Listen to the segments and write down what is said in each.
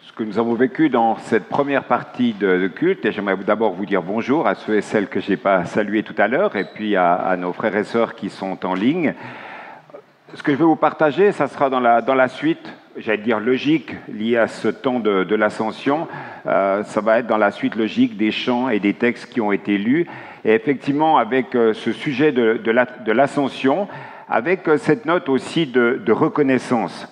ce que nous avons vécu dans cette première partie de, culte, et j'aimerais d'abord vous dire bonjour à ceux et celles que je n'ai pas salués tout à l'heure, et puis à, nos frères et sœurs qui sont en ligne. Ce que je vais vous partager, ça sera dans la, dans la suite, j'allais dire logique, liée à ce temps de, l'ascension. Euh, ça va être dans la suite logique des chants et des textes qui ont été lus. Et effectivement, avec euh, ce sujet de, de l'ascension, avec euh, cette note aussi de, de reconnaissance.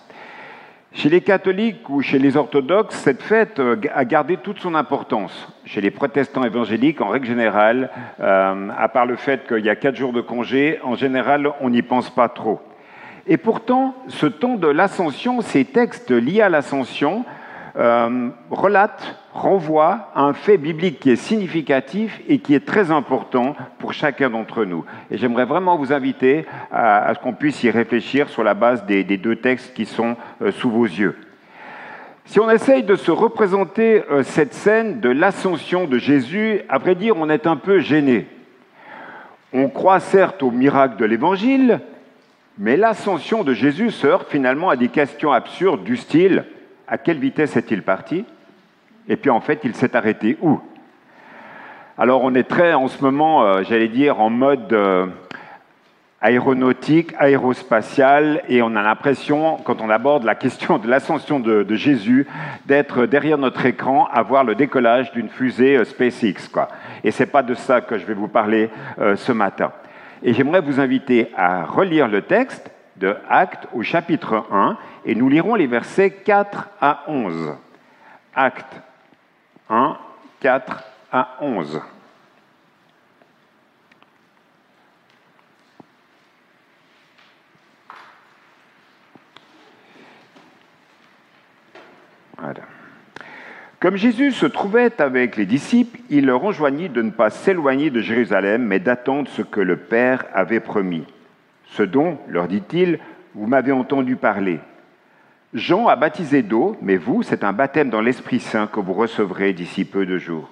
Chez les catholiques ou chez les orthodoxes, cette fête euh, a gardé toute son importance. Chez les protestants évangéliques, en règle générale, euh, à part le fait qu'il y a quatre jours de congé, en général, on n'y pense pas trop. Et pourtant, ce temps de l'ascension, ces textes liés à l'ascension, euh, relate, renvoie à un fait biblique qui est significatif et qui est très important pour chacun d'entre nous. Et j'aimerais vraiment vous inviter à, ce qu'on puisse y réfléchir sur la base des, deux textes qui sont euh, sous vos yeux. Si on essaye de se représenter euh, cette scène de l'ascension de Jésus, à vrai dire, on est un peu gêné. On croit certes au miracle de l'Évangile, mais l'ascension de Jésus se heurte finalement à des questions absurdes du style à quelle vitesse est-il parti? Et puis en fait, il s'est arrêté où? Alors on est très en ce moment, euh, j'allais dire, en mode euh, aéronautique, aérospatial, et on a l'impression, quand on aborde la question de l'ascension de, Jésus, d'être derrière notre écran à voir le décollage d'une fusée euh, SpaceX. Quoi. Et ce n'est pas de ça que je vais vous parler ce matin. Et j'aimerais vous inviter à relire le texte de Actes au chapitre 1 et nous lirons les versets 4 à 11. Actes 1, 4 à 11. Comme Jésus se trouvait avec les disciples, il leur enjoignit de ne pas s'éloigner de Jérusalem, mais d'attendre ce que le Père avait promis. Ce dont, leur dit-il, vous m'avez entendu parler. Jean a baptisé d'eau, mais vous, c'est un baptême dans l'Esprit Saint que vous recevrez d'ici peu de jours.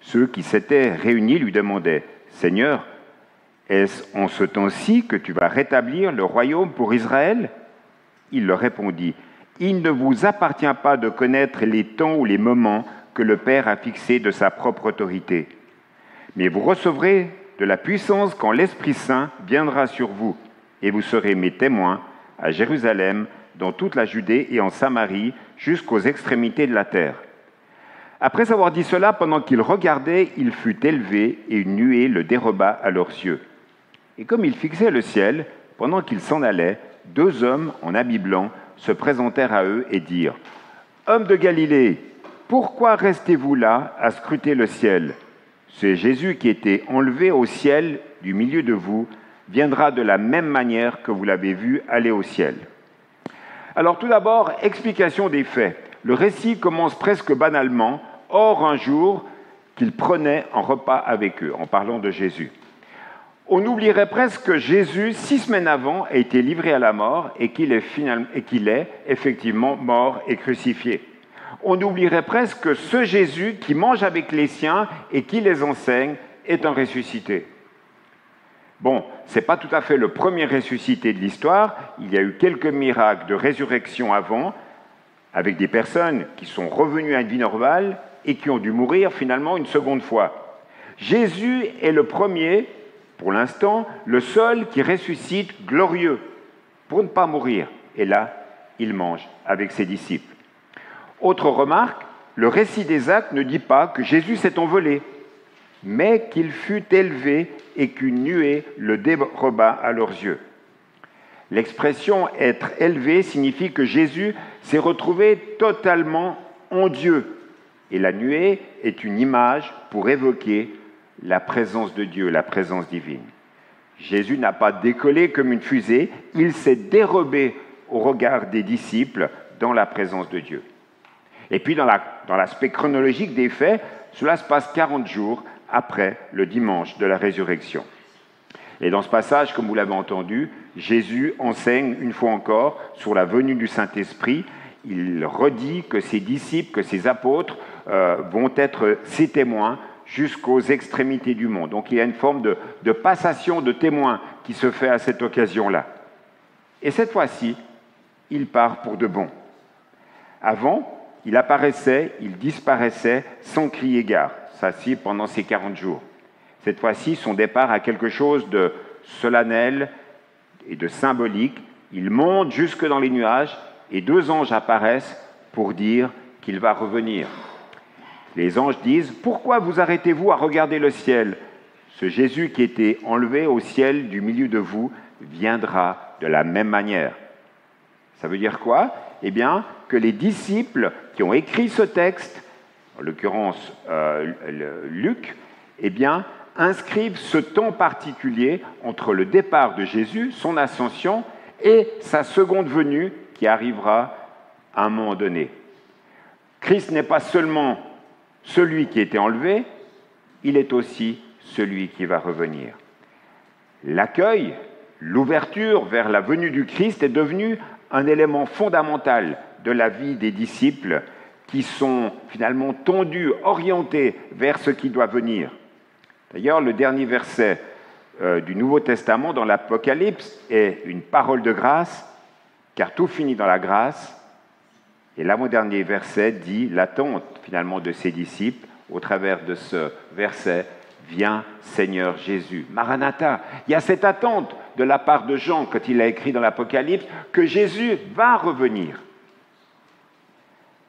Ceux qui s'étaient réunis lui demandaient, Seigneur, est-ce en ce temps-ci que tu vas rétablir le royaume pour Israël? Il leur répondit, Il ne vous appartient pas de connaître les temps ou les moments que le Père a fixés de sa propre autorité, mais vous recevrez de la puissance quand l'Esprit Saint viendra sur vous, et vous serez mes témoins à Jérusalem, dans toute la Judée et en Samarie, jusqu'aux extrémités de la terre. Après avoir dit cela, pendant qu'il regardait, il fut élevé, et une nuée le déroba à leurs yeux. Et comme il fixait le ciel, pendant qu'il s'en allait, deux hommes en habit blanc se présentèrent à eux et dirent Hommes de Galilée, pourquoi restez-vous là à scruter le ciel? C'est Jésus qui était enlevé au ciel du milieu de vous, viendra de la même manière que vous l'avez vu aller au ciel. Alors tout d'abord, explication des faits. Le récit commence presque banalement. Or, un jour, qu'il prenait un repas avec eux, en parlant de Jésus. On oublierait presque que Jésus, six semaines avant, a été livré à la mort et qu'il est, est, effectivement mort et crucifié on oublierait presque que ce Jésus qui mange avec les siens et qui les enseigne est un ressuscité. Bon, ce n'est pas tout à fait le premier ressuscité de l'histoire, il y a eu quelques miracles de résurrection avant, avec des personnes qui sont revenues à une vie normale et qui ont dû mourir finalement une seconde fois. Jésus est le premier, pour l'instant, le seul qui ressuscite glorieux, pour ne pas mourir. Et là, il mange avec ses disciples. Autre remarque, le récit des actes ne dit pas que Jésus s'est envolé, mais qu'il fut élevé et qu'une nuée le déroba à leurs yeux. L'expression être élevé signifie que Jésus s'est retrouvé totalement en Dieu. Et la nuée est une image pour évoquer la présence de Dieu, la présence divine. Jésus n'a pas décollé comme une fusée, il s'est dérobé au regard des disciples dans la présence de Dieu. Et puis dans l'aspect chronologique des faits, cela se passe 40 jours après le dimanche de la résurrection. Et dans ce passage, comme vous l'avez entendu, Jésus enseigne une fois encore sur la venue du Saint-Esprit. Il redit que ses disciples, que ses apôtres euh, vont être ses témoins jusqu'aux extrémités du monde. Donc il y a une forme de, de passation de témoins qui se fait à cette occasion-là. Et cette fois-ci, il part pour de bon. Avant, il apparaissait, il disparaissait sans crier gare. Ça, si, pendant ces 40 jours. Cette fois-ci, son départ a quelque chose de solennel et de symbolique. Il monte jusque dans les nuages et deux anges apparaissent pour dire qu'il va revenir. Les anges disent, Pourquoi vous arrêtez-vous à regarder le ciel? Ce Jésus qui était enlevé au ciel du milieu de vous viendra de la même manière. Ça veut dire quoi? Eh bien, que les disciples qui ont écrit ce texte, en l'occurrence euh, Luc, eh bien, inscrivent ce temps particulier entre le départ de Jésus, son ascension, et sa seconde venue qui arrivera à un moment donné. Christ n'est pas seulement celui qui était enlevé, il est aussi celui qui va revenir. L'accueil, l'ouverture vers la venue du Christ est devenu un élément fondamental de la vie des disciples qui sont finalement tendus, orientés vers ce qui doit venir. D'ailleurs, le dernier verset euh, du Nouveau Testament dans l'Apocalypse est une parole de grâce, car tout finit dans la grâce. Et l'avant-dernier verset dit l'attente finalement de ses disciples au travers de ce verset Viens Seigneur Jésus. Maranatha, il y a cette attente de la part de Jean quand il a écrit dans l'Apocalypse que Jésus va revenir.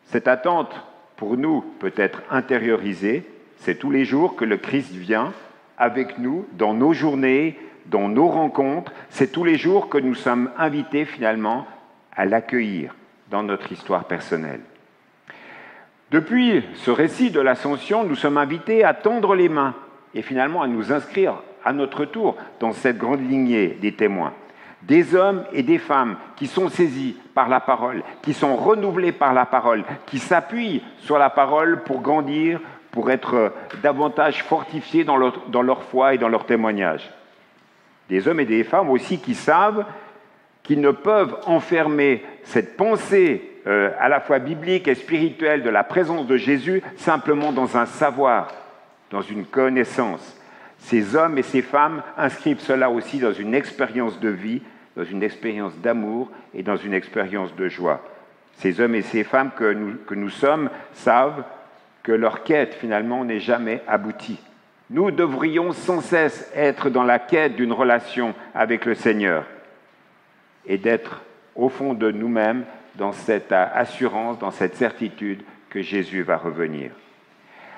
Cette attente, pour nous, peut être intériorisée. C'est tous les jours que le Christ vient avec nous dans nos journées, dans nos rencontres. C'est tous les jours que nous sommes invités finalement à l'accueillir dans notre histoire personnelle. Depuis ce récit de l'ascension, nous sommes invités à tendre les mains et finalement à nous inscrire à notre tour dans cette grande lignée des témoins des hommes et des femmes qui sont saisis par la parole, qui sont renouvelés par la parole, qui s'appuient sur la parole pour grandir, pour être davantage fortifiés dans leur, foi et dans leur témoignage. Des hommes et des femmes aussi qui savent qu'ils ne peuvent enfermer cette pensée euh, à la fois biblique et spirituelle de la présence de Jésus simplement dans un savoir, dans une connaissance. Ces hommes et ces femmes inscrivent cela aussi dans une expérience de vie, dans une expérience d'amour et dans une expérience de joie. Ces hommes et ces femmes que nous, que nous sommes savent que leur quête finalement n'est jamais aboutie. Nous devrions sans cesse être dans la quête d'une relation avec le Seigneur et d'être au fond de nous-mêmes dans cette assurance, dans cette certitude que Jésus va revenir.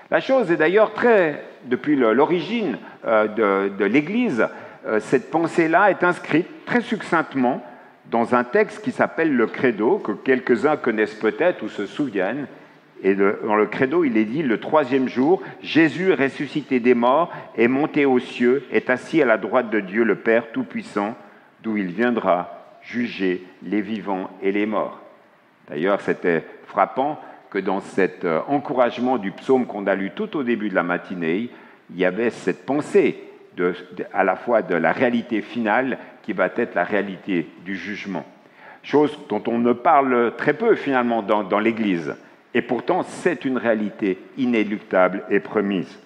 La chose est d'ailleurs très, depuis l'origine euh, de, l'Église, euh, cette pensée-là est inscrite très succinctement dans un texte qui s'appelle le Credo, que quelques-uns connaissent peut-être ou se souviennent. Et dans le Credo, il est dit, le troisième jour, Jésus ressuscité des morts est monté aux cieux, est assis à la droite de Dieu le Père Tout-Puissant, d'où il viendra juger les vivants et les morts. D'ailleurs, c'était frappant que dans cet euh, encouragement du psaume qu'on a lu tout au début de la matinée, il y avait cette pensée à la fois de la réalité finale qui va être la réalité du jugement. Chose dont on ne parle très peu finalement dans, dans l'Église. Et pourtant, c'est une réalité inéluctable et promise.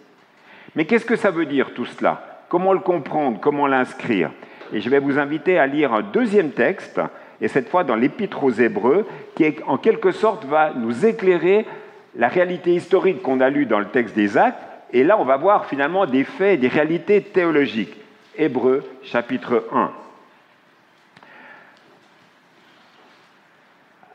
Mais qu'est-ce que ça veut dire tout cela? Comment le comprendre? Comment l'inscrire? Et je vais vous inviter à lire un deuxième texte et cette fois dans l'Épître aux Hébreux, qui en quelque sorte va nous éclairer la réalité historique qu'on a lue dans le texte des Actes, et là on va voir finalement des faits, des réalités théologiques. Hébreux chapitre 1.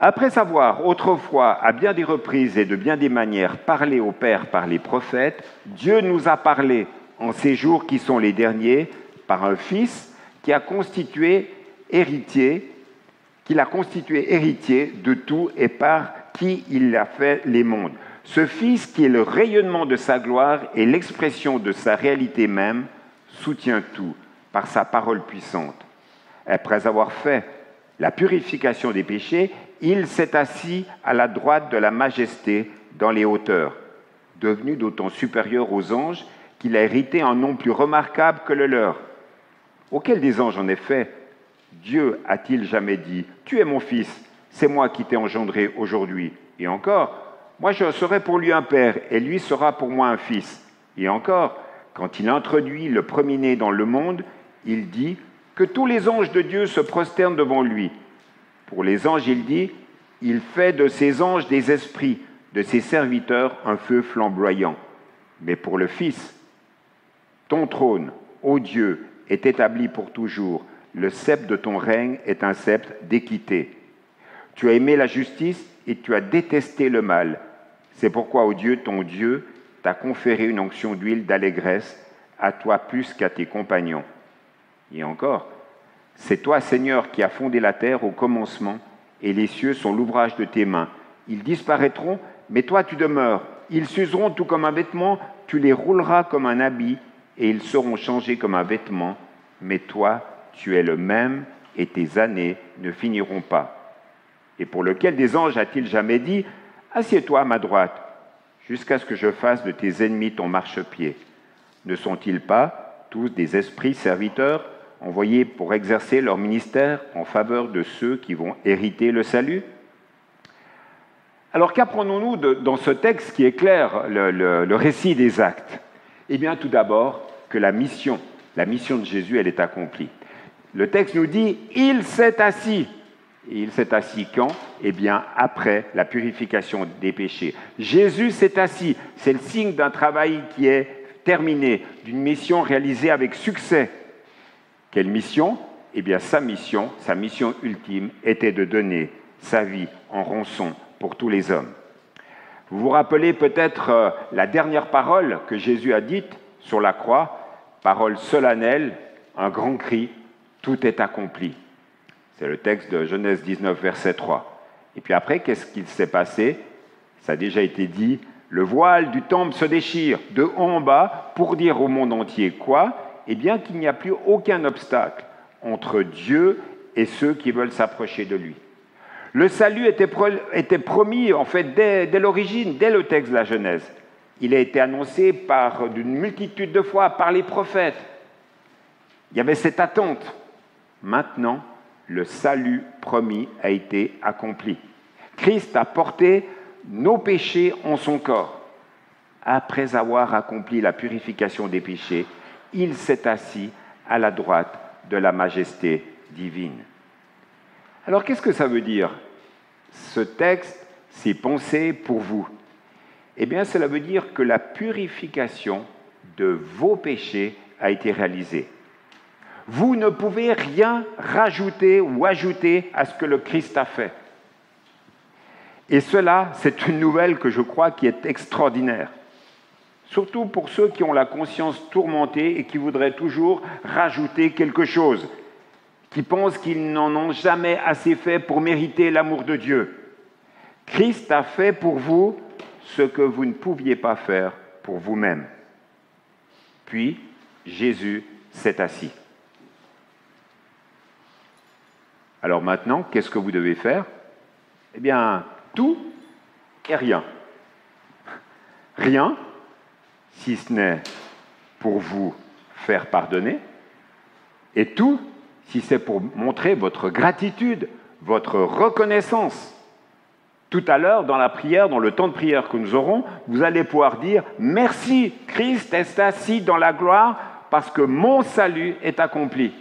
Après avoir autrefois, à bien des reprises et de bien des manières, parlé au Père par les prophètes, Dieu nous a parlé en ces jours qui sont les derniers par un Fils qui a constitué héritier qu'il a constitué héritier de tout et par qui il a fait les mondes. Ce Fils qui est le rayonnement de sa gloire et l'expression de sa réalité même, soutient tout par sa parole puissante. Après avoir fait la purification des péchés, il s'est assis à la droite de la majesté dans les hauteurs, devenu d'autant supérieur aux anges qu'il a hérité un nom plus remarquable que le leur. Auquel des anges, en effet, Dieu a-t-il jamais dit, Tu es mon fils, c'est moi qui t'ai engendré aujourd'hui Et encore, moi je serai pour lui un père, et lui sera pour moi un fils. Et encore, quand il introduit le premier-né dans le monde, il dit que tous les anges de Dieu se prosternent devant lui. Pour les anges, il dit, il fait de ses anges des esprits, de ses serviteurs un feu flamboyant. Mais pour le Fils, ton trône, ô Dieu, est établi pour toujours. Le sceptre de ton règne est un sceptre d'équité. Tu as aimé la justice et tu as détesté le mal. C'est pourquoi, ô Dieu, ton Dieu, t'a conféré une onction d'huile d'allégresse, à toi plus qu'à tes compagnons. Et encore, c'est toi, Seigneur, qui as fondé la terre au commencement, et les cieux sont l'ouvrage de tes mains. Ils disparaîtront, mais toi tu demeures. Ils s'useront tout comme un vêtement, tu les rouleras comme un habit, et ils seront changés comme un vêtement. Mais toi, tu es le même, et tes années ne finiront pas. Et pour lequel des anges a-t-il jamais dit, Assieds-toi à ma droite, jusqu'à ce que je fasse de tes ennemis ton marchepied Ne sont-ils pas tous des esprits serviteurs? Envoyés pour exercer leur ministère en faveur de ceux qui vont hériter le salut Alors qu'apprenons-nous dans ce texte qui éclaire le, récit des actes? Eh bien tout d'abord que la mission, la mission de Jésus, elle est accomplie. Le texte nous dit, il s'est assis. Il s'est assis quand? Eh bien, après la purification des péchés. Jésus s'est assis. C'est le signe d'un travail qui est terminé, d'une mission réalisée avec succès. Quelle mission? Eh bien, sa mission, sa mission ultime était de donner sa vie en rançon pour tous les hommes. Vous vous rappelez peut-être euh, la dernière parole que Jésus a dite sur la croix, parole solennelle, un grand cri, tout est accompli. C'est le texte de Genèse 19, verset 3. Et puis après, qu'est-ce qu'il s'est passé? Ça a déjà été dit, le voile du temple se déchire de haut en bas pour dire au monde entier quoi? Eh bien qu'il n'y a plus aucun obstacle entre Dieu et ceux qui veulent s'approcher de lui. Le salut était, promis en fait dès, dès l'origine, dès le texte de la Genèse. Il a été annoncé par d'une multitude de fois par les prophètes. Il y avait cette attente. Maintenant, le salut promis a été accompli. Christ a porté nos péchés en son corps. Après avoir accompli la purification des péchés, il s'est assis à la droite de la majesté divine. Alors qu'est-ce que ça veut dire Ce texte, ces pensées pour vous? Eh bien, cela veut dire que la purification de vos péchés a été réalisée. Vous ne pouvez rien rajouter ou ajouter à ce que le Christ a fait. Et cela, c'est une nouvelle que je crois qui est extraordinaire surtout pour ceux qui ont la conscience tourmentée et qui voudraient toujours rajouter quelque chose, qui pensent qu'ils n'en ont jamais assez fait pour mériter l'amour de Dieu. Christ a fait pour vous ce que vous ne pouviez pas faire pour vous-même. Puis Jésus s'est assis. Alors maintenant, qu'est-ce que vous devez faire? Eh bien, tout et rien. Rien, si ce n'est pour vous faire pardonner, et tout si c'est pour montrer votre gratitude, votre reconnaissance. Tout à l'heure, dans la prière, dans le temps de prière que nous aurons, vous allez pouvoir dire Merci, Christ est assis dans la gloire parce que mon salut est accompli.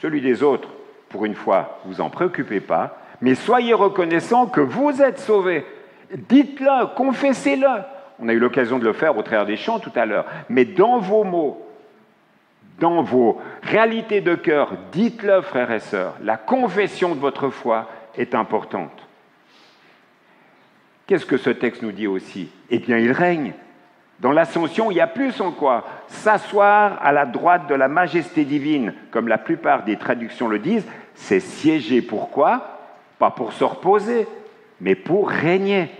Celui des autres, pour une fois, vous en préoccupez pas, mais soyez reconnaissants que vous êtes sauvés. Dites-le, confessez-le. On a eu l'occasion de le faire au travers des chants tout à l'heure. Mais dans vos mots, dans vos réalités de cœur, dites-le, frères et sœurs, la confession de votre foi est importante. Qu'est-ce que ce texte nous dit aussi? Eh bien, il règne. Dans l'ascension, il y a plus en quoi S'asseoir à la droite de la majesté divine, comme la plupart des traductions le disent, c'est siéger. Pourquoi? Pas pour se reposer, mais pour régner.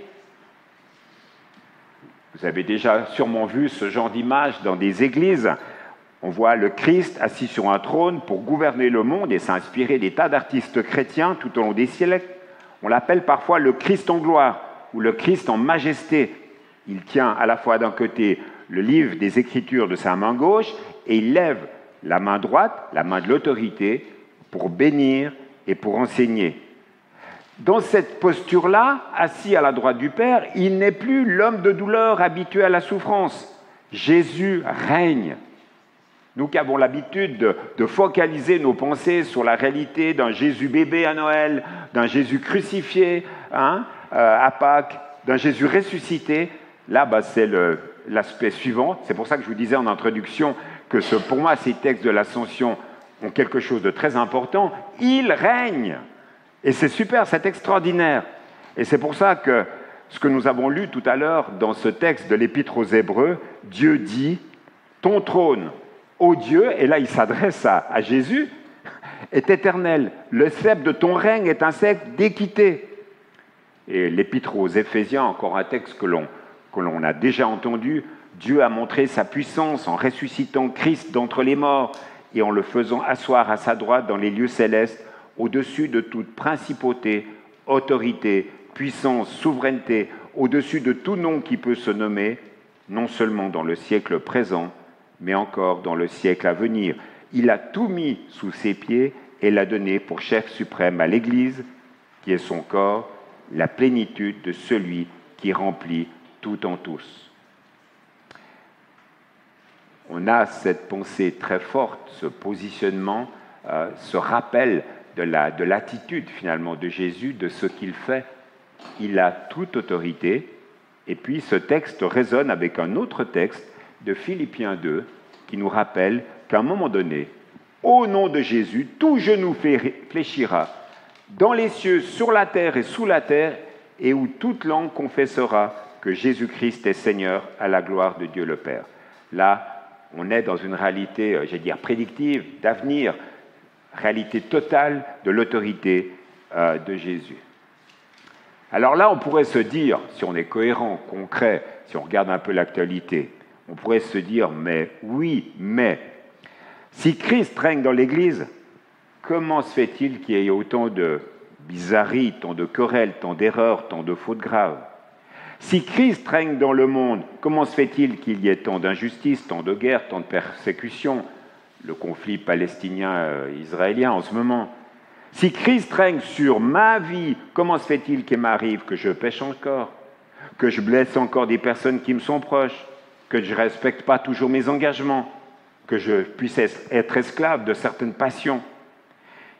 Vous avez déjà sûrement vu ce genre d'image dans des églises. On voit le Christ assis sur un trône pour gouverner le monde et s'inspirer des tas d'artistes chrétiens tout au long des siècles. On l'appelle parfois le Christ en gloire ou le Christ en majesté. Il tient à la fois d'un côté le livre des Écritures de sa main gauche et il lève la main droite, la main de l'autorité, pour bénir et pour enseigner. Dans cette posture-là, assis à la droite du Père, il n'est plus l'homme de douleur habitué à la souffrance. Jésus règne. Nous qui avons l'habitude de, focaliser nos pensées sur la réalité d'un Jésus bébé à Noël, d'un Jésus crucifié hein, euh, à Pâques, d'un Jésus ressuscité, là, bah, c'est l'aspect suivant. C'est pour ça que je vous disais en introduction que ce, pour moi, ces textes de l'ascension ont quelque chose de très important. Il règne. Et c'est super, c'est extraordinaire. Et c'est pour ça que ce que nous avons lu tout à l'heure dans ce texte de l'Épître aux Hébreux, Dieu dit, ton trône, ô Dieu, et là il s'adresse à, Jésus, est éternel. Le sceptre de ton règne est un sceptre d'équité. Et l'Épître aux Éphésiens, encore un texte que l'on a déjà entendu, Dieu a montré sa puissance en ressuscitant Christ d'entre les morts et en le faisant asseoir à sa droite dans les lieux célestes, au-dessus de toute principauté, autorité, puissance, souveraineté, au-dessus de tout nom qui peut se nommer, non seulement dans le siècle présent, mais encore dans le siècle à venir. Il a tout mis sous ses pieds et l'a donné pour chef suprême à l'Église, qui est son corps, la plénitude de celui qui remplit tout en tous. On a cette pensée très forte, ce positionnement, euh, ce rappel de l'attitude finalement de Jésus, de ce qu'il fait il a toute autorité. Et puis ce texte résonne avec un autre texte de Philippiens 2 qui nous rappelle qu'à un moment donné, au nom de Jésus, tout genou fléchira dans les cieux, sur la terre et sous la terre, et où toute langue confessera que Jésus-Christ est Seigneur à la gloire de Dieu le Père. Là, on est dans une réalité, euh, j'allais dire, prédictive, d'avenir, réalité totale de l'autorité euh, de Jésus. Alors là, on pourrait se dire, si on est cohérent, concret, si on regarde un peu l'actualité, on pourrait se dire, mais oui, mais, si Christ règne dans l'Église, comment se fait-il qu'il y ait autant de bizarreries, tant de querelles, tant d'erreurs, tant de fautes graves? Si Christ règne dans le monde, comment se fait-il qu'il y ait tant d'injustices, tant de guerres, tant de persécutions Le conflit palestinien-israélien en ce moment, si Christ règne sur ma vie, comment se fait-il qu'il m'arrive que je pêche encore, que je blesse encore des personnes qui me sont proches, que je ne respecte pas toujours mes engagements, que je puisse être esclave de certaines passions?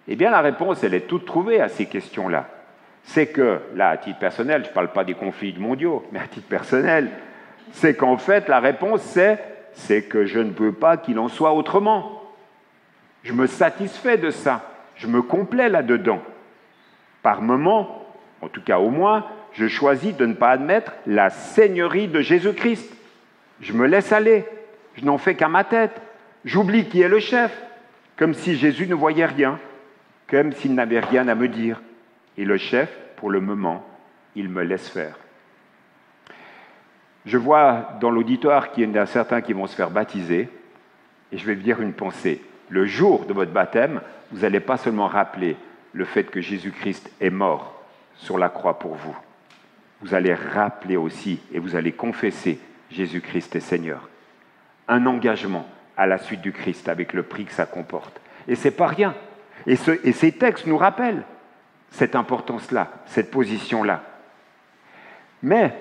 Eh bien, la réponse, elle est toute trouvée à ces questions-là. C'est que, là, à titre personnel, je ne parle pas des conflits mondiaux, mais à titre personnel, c'est qu'en fait, la réponse, c'est, c'est que je ne veux pas qu'il en soit autrement. Je me satisfais de ça je me complais là-dedans. Par moment, en tout cas au moins, je choisis de ne pas admettre la seigneurie de Jésus-Christ. Je me laisse aller, je n'en fais qu'à ma tête. J'oublie qui est le chef, comme si Jésus ne voyait rien, comme s'il n'avait rien à me dire. Et le chef, pour le moment, il me laisse faire. Je vois dans l'auditoire qu'il y en a certains qui vont se faire baptiser, et je vais dire une pensée. Le jour de votre baptême, vous n'allez pas seulement rappeler le fait que Jésus-Christ est mort sur la croix pour vous, vous allez rappeler aussi et vous allez confesser Jésus-Christ est Seigneur. Un engagement à la suite du Christ avec le prix que ça comporte. Et c'est pas rien. Et, et ces textes nous rappellent cette importance-là, cette position-là. Mais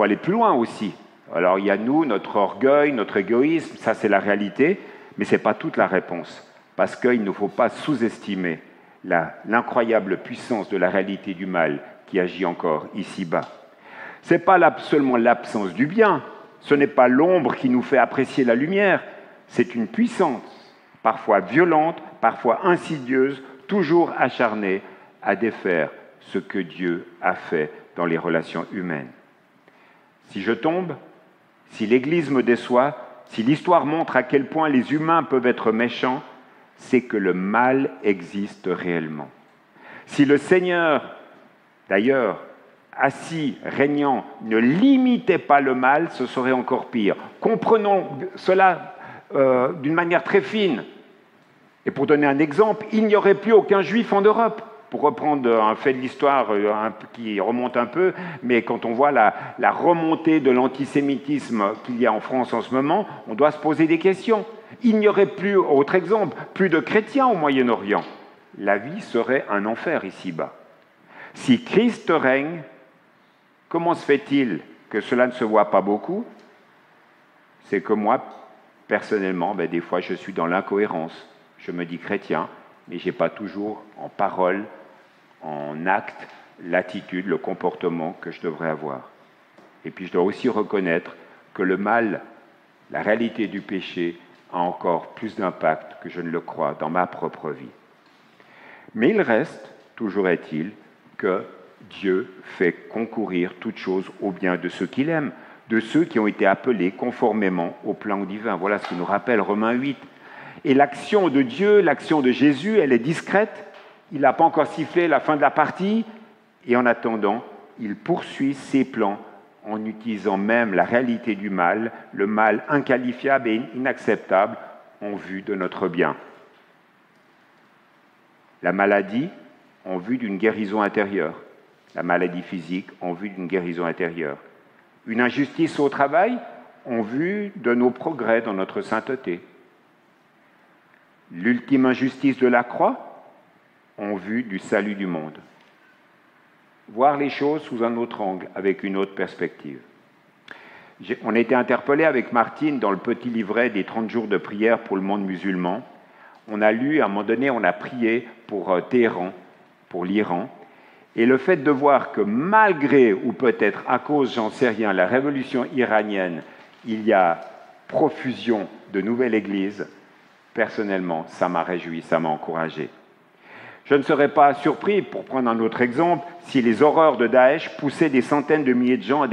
faut aller plus loin aussi. Alors il y a nous, notre orgueil, notre égoïsme, ça c'est la réalité, mais ce n'est pas toute la réponse parce qu'il ne faut pas sous-estimer l'incroyable puissance de la réalité du mal qui agit encore ici-bas. Ce n'est pas seulement l'absence du bien, ce n'est pas l'ombre qui nous fait apprécier la lumière, c'est une puissance, parfois violente, parfois insidieuse, toujours acharnée à défaire ce que Dieu a fait dans les relations humaines. Si je tombe, si l'Église me déçoit, si l'histoire montre à quel point les humains peuvent être méchants, c'est que le mal existe réellement. Si le Seigneur, d'ailleurs, assis, régnant, ne limitait pas le mal, ce serait encore pire. Comprenons cela euh, d'une manière très fine. Et pour donner un exemple, il n'y aurait plus aucun juif en Europe. Pour reprendre un fait de l'histoire euh, qui remonte un peu, mais quand on voit la, remontée de l'antisémitisme qu'il y a en France en ce moment, on doit se poser des questions il n'y aurait plus, autre exemple, plus de chrétiens au Moyen-Orient. La vie serait un enfer ici-bas. Si Christ règne, comment se fait-il que cela ne se voit pas beaucoup? C'est que moi, personnellement, ben, des fois je suis dans l'incohérence. Je me dis chrétien, mais je n'ai pas toujours en parole, en acte l'attitude, le comportement que je devrais avoir. Et puis je dois aussi reconnaître que le mal, la réalité du péché, a encore plus d'impact que je ne le crois dans ma propre vie. Mais il reste, toujours est-il, que Dieu fait concourir toutes choses au bien de ceux qu'il aime, de ceux qui ont été appelés conformément au plan divin. Voilà ce que nous rappelle Romains 8. Et l'action de Dieu, l'action de Jésus, elle est discrète. Il n'a pas encore sifflé la fin de la partie. Et en attendant, il poursuit ses plans en utilisant même la réalité du mal, le mal inqualifiable et inacceptable en vue de notre bien. La maladie en vue d'une guérison intérieure, la maladie physique en vue d'une guérison intérieure, une injustice au travail en vue de nos progrès dans notre sainteté, l'ultime injustice de la croix vue du salut du monde voir les choses sous un autre angle, avec une autre perspective. On a été interpellé avec Martine dans le petit livret des 30 jours de prière pour le monde musulman. On a lu, à un moment donné, on a prié pour euh, Téhéran, pour l'Iran. Et le fait de voir que malgré, ou peut-être à cause, j'en sais rien, la révolution iranienne, il y a profusion de nouvelles églises, personnellement, ça m'a réjoui, ça m'a encouragé. Je ne serais pas surpris, pour prendre un autre exemple, si les horreurs de Daesh poussaient des centaines de milliers de gens à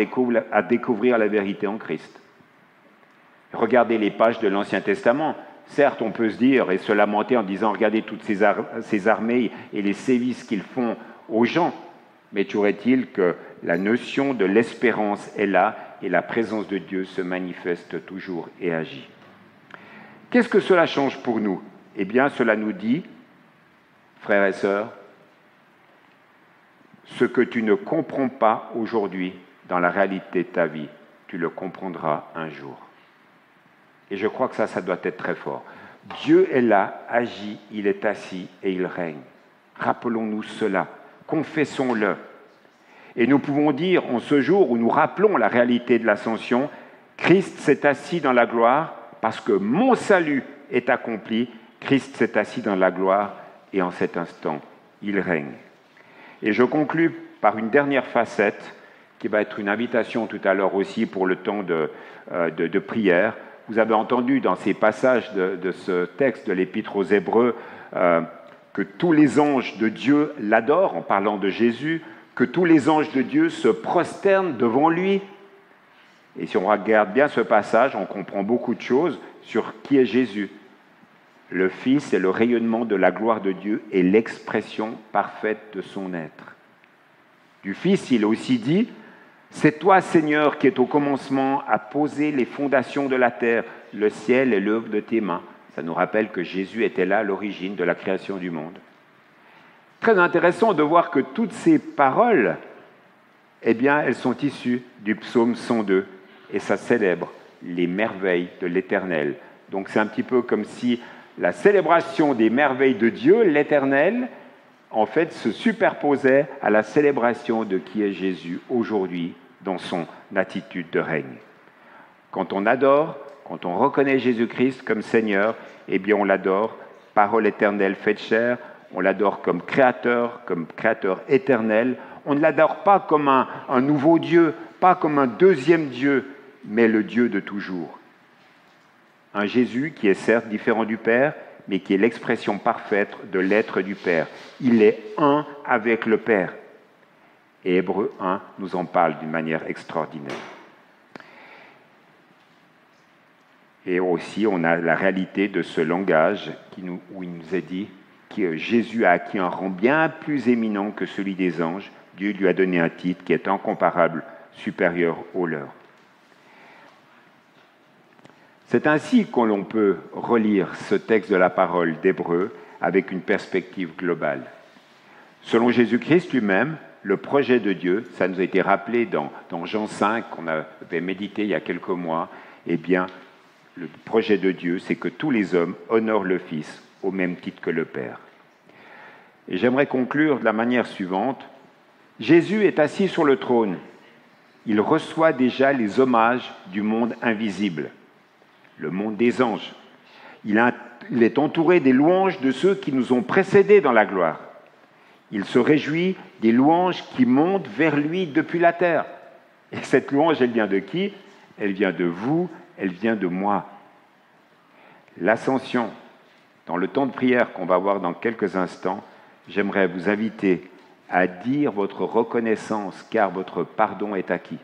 découvrir, la vérité en Christ. Regardez les pages de l'Ancien Testament. Certes, on peut se dire et se lamenter en disant regardez toutes ces, armées et les sévices qu'ils font aux gens, mais toujours est-il que la notion de l'espérance est là et la présence de Dieu se manifeste toujours et agit. Qu'est-ce que cela change pour nous? Eh bien, cela nous dit frères et sœurs, ce que tu ne comprends pas aujourd'hui dans la réalité de ta vie, tu le comprendras un jour. Et je crois que ça, ça doit être très fort. Dieu est là, agit, il est assis et il règne. Rappelons-nous cela, confessons-le. Et nous pouvons dire en ce jour où nous rappelons la réalité de l'ascension, Christ s'est assis dans la gloire parce que mon salut est accompli, Christ s'est assis dans la gloire et en cet instant, il règne. Et je conclus par une dernière facette qui va être une invitation tout à l'heure aussi pour le temps de, euh, prière. Vous avez entendu dans ces passages de, ce texte de l'Épître aux Hébreux euh, que tous les anges de Dieu l'adorent en parlant de Jésus, que tous les anges de Dieu se prosternent devant lui. Et si on regarde bien ce passage, on comprend beaucoup de choses sur qui est Jésus. Le Fils est le rayonnement de la gloire de Dieu et l'expression parfaite de son être. Du Fils, il a aussi dit, C'est toi, Seigneur, qui es au commencement à poser les fondations de la terre, le ciel est l'œuvre de tes mains. Ça nous rappelle que Jésus était là à l'origine de la création du monde. Très intéressant de voir que toutes ces paroles, eh bien, elles sont issues du psaume 102 et ça célèbre les merveilles de l'Éternel. Donc c'est un petit peu comme si la célébration des merveilles de Dieu, l'Éternel, en fait, se superposait à la célébration de qui est Jésus aujourd'hui dans son attitude de règne. Quand on adore, quand on reconnaît Jésus-Christ comme Seigneur, eh bien on l'adore, parole éternelle faite chair, on l'adore comme créateur, comme créateur éternel. On ne l'adore pas comme un, un nouveau Dieu, pas comme un deuxième Dieu, mais le Dieu de toujours. Un Jésus qui est certes différent du Père, mais qui est l'expression parfaite de l'être du Père. Il est un avec le Père. Et Hébreu 1 nous en parle d'une manière extraordinaire. Et aussi, on a la réalité de ce langage où il nous est dit que Jésus a acquis un rang bien plus éminent que celui des anges. Dieu lui a donné un titre qui est incomparable, supérieur au leur. C'est ainsi que l'on peut relire ce texte de la parole d'Hébreu avec une perspective globale. Selon Jésus-Christ lui-même, le projet de Dieu, ça nous a été rappelé dans, Jean 5 qu'on avait médité il y a quelques mois, eh bien, le projet de Dieu, c'est que tous les hommes honorent le Fils au même titre que le Père. Et j'aimerais conclure de la manière suivante. Jésus est assis sur le trône. Il reçoit déjà les hommages du monde invisible le monde des anges. Il, est entouré des louanges de ceux qui nous ont précédés dans la gloire. Il se réjouit des louanges qui montent vers lui depuis la terre. Et cette louange, elle vient de qui? Elle vient de vous, elle vient de moi. L'ascension, dans le temps de prière qu'on va voir dans quelques instants, j'aimerais vous inviter à dire votre reconnaissance car votre pardon est acquis.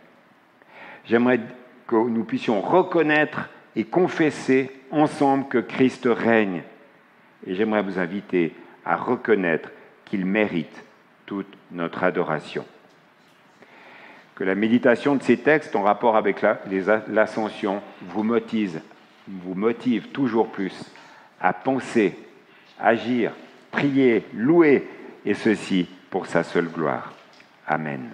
J'aimerais que nous puissions reconnaître et confesser ensemble que Christ règne. Et j'aimerais vous inviter à reconnaître qu'il mérite toute notre adoration. Que la méditation de ces textes en rapport avec l'ascension vous vous motive toujours plus à penser, agir, prier, louer, et ceci pour sa seule gloire. Amen.